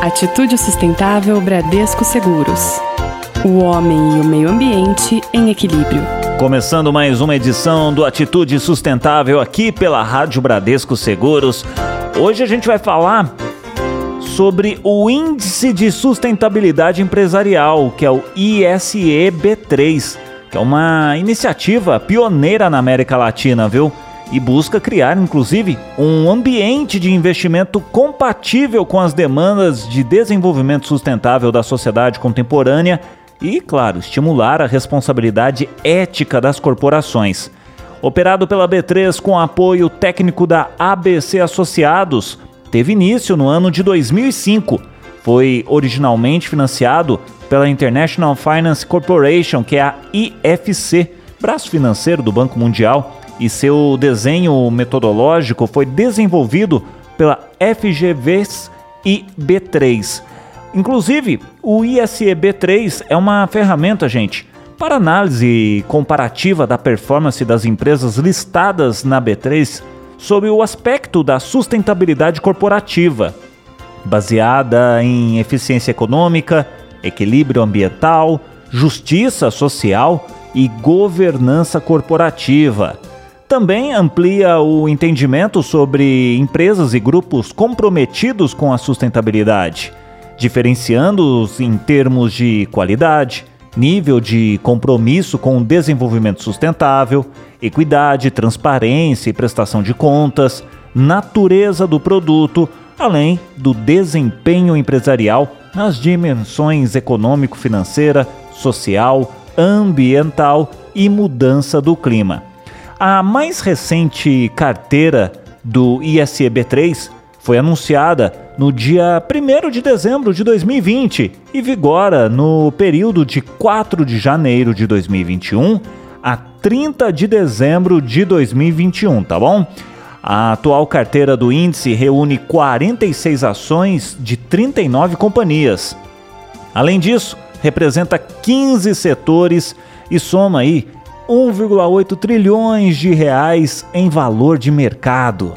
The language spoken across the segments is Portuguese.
Atitude Sustentável Bradesco Seguros. O homem e o meio ambiente em equilíbrio. Começando mais uma edição do Atitude Sustentável aqui pela Rádio Bradesco Seguros. Hoje a gente vai falar sobre o Índice de Sustentabilidade Empresarial, que é o ISEB3, que é uma iniciativa pioneira na América Latina, viu? E busca criar, inclusive, um ambiente de investimento compatível com as demandas de desenvolvimento sustentável da sociedade contemporânea e, claro, estimular a responsabilidade ética das corporações. Operado pela B3 com apoio técnico da ABC Associados, teve início no ano de 2005. Foi originalmente financiado pela International Finance Corporation, que é a IFC, braço financeiro do Banco Mundial e seu desenho metodológico foi desenvolvido pela FGVs e B3. Inclusive, o ISEB3 é uma ferramenta, gente, para análise comparativa da performance das empresas listadas na B3 sob o aspecto da sustentabilidade corporativa, baseada em eficiência econômica, equilíbrio ambiental, justiça social e governança corporativa. Também amplia o entendimento sobre empresas e grupos comprometidos com a sustentabilidade, diferenciando-os em termos de qualidade, nível de compromisso com o desenvolvimento sustentável, equidade, transparência e prestação de contas, natureza do produto, além do desempenho empresarial nas dimensões econômico-financeira, social, ambiental e mudança do clima. A mais recente carteira do ISEB3 foi anunciada no dia 1 de dezembro de 2020 e vigora no período de 4 de janeiro de 2021 a 30 de dezembro de 2021, tá bom? A atual carteira do índice reúne 46 ações de 39 companhias. Além disso, representa 15 setores e soma aí 1,8 trilhões de reais em valor de mercado.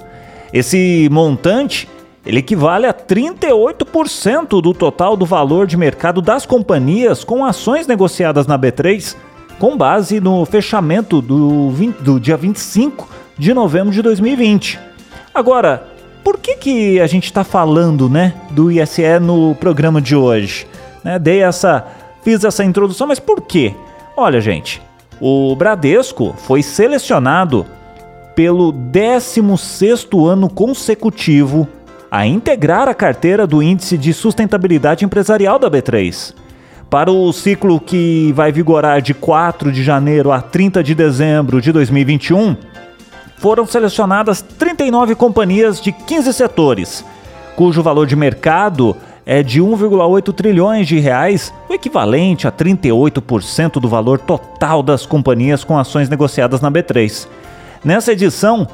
Esse montante ele equivale a 38% do total do valor de mercado das companhias com ações negociadas na B3, com base no fechamento do, 20, do dia 25 de novembro de 2020. Agora, por que, que a gente está falando né, do ISE no programa de hoje? Né, dei essa, fiz essa introdução, mas por quê? Olha, gente, o Bradesco foi selecionado pelo 16º ano consecutivo a integrar a carteira do Índice de Sustentabilidade Empresarial da B3. Para o ciclo que vai vigorar de 4 de janeiro a 30 de dezembro de 2021, foram selecionadas 39 companhias de 15 setores, cujo valor de mercado é de 1,8 trilhões de reais, o equivalente a 38% do valor total das companhias com ações negociadas na B3. Nessa edição,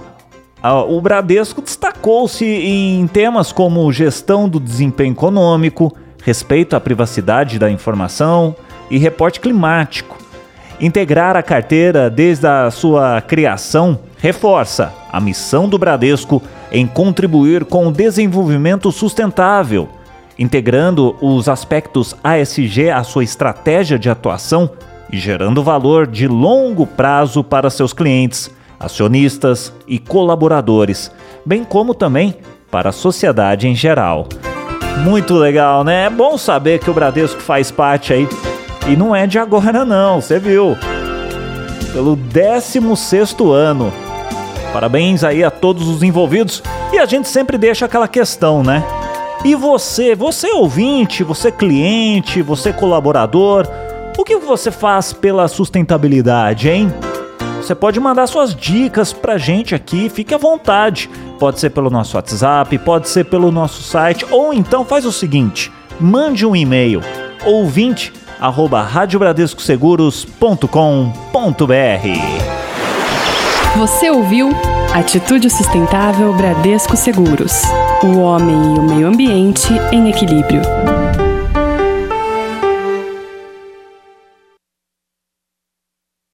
o Bradesco destacou-se em temas como gestão do desempenho econômico, respeito à privacidade da informação e reporte climático. Integrar a carteira desde a sua criação reforça a missão do Bradesco em contribuir com o desenvolvimento sustentável integrando os aspectos ASG à sua estratégia de atuação e gerando valor de longo prazo para seus clientes, acionistas e colaboradores, bem como também para a sociedade em geral. Muito legal, né? É bom saber que o Bradesco faz parte aí. E não é de agora não, você viu? Pelo 16º ano. Parabéns aí a todos os envolvidos. E a gente sempre deixa aquela questão, né? E você, você ouvinte, você cliente, você colaborador, o que você faz pela sustentabilidade, hein? Você pode mandar suas dicas pra gente aqui, fique à vontade. Pode ser pelo nosso WhatsApp, pode ser pelo nosso site, ou então faz o seguinte: mande um e-mail ouvinte. Você ouviu Atitude Sustentável Bradesco Seguros. O homem e o meio ambiente em equilíbrio.